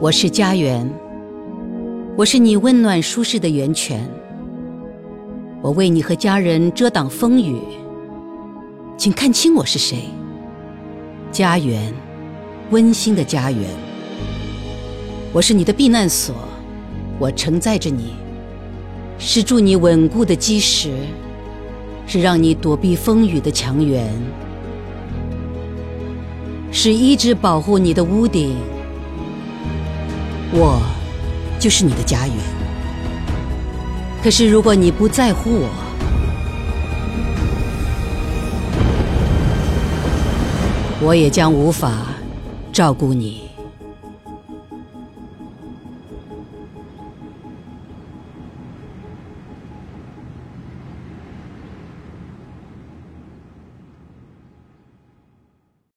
我是家园，我是你温暖舒适的源泉。我为你和家人遮挡风雨，请看清我是谁。家园，温馨的家园。我是你的避难所，我承载着你，是助你稳固的基石，是让你躲避风雨的墙垣，是一直保护你的屋顶。我就是你的家园。可是，如果你不在乎我，我也将无法照顾你。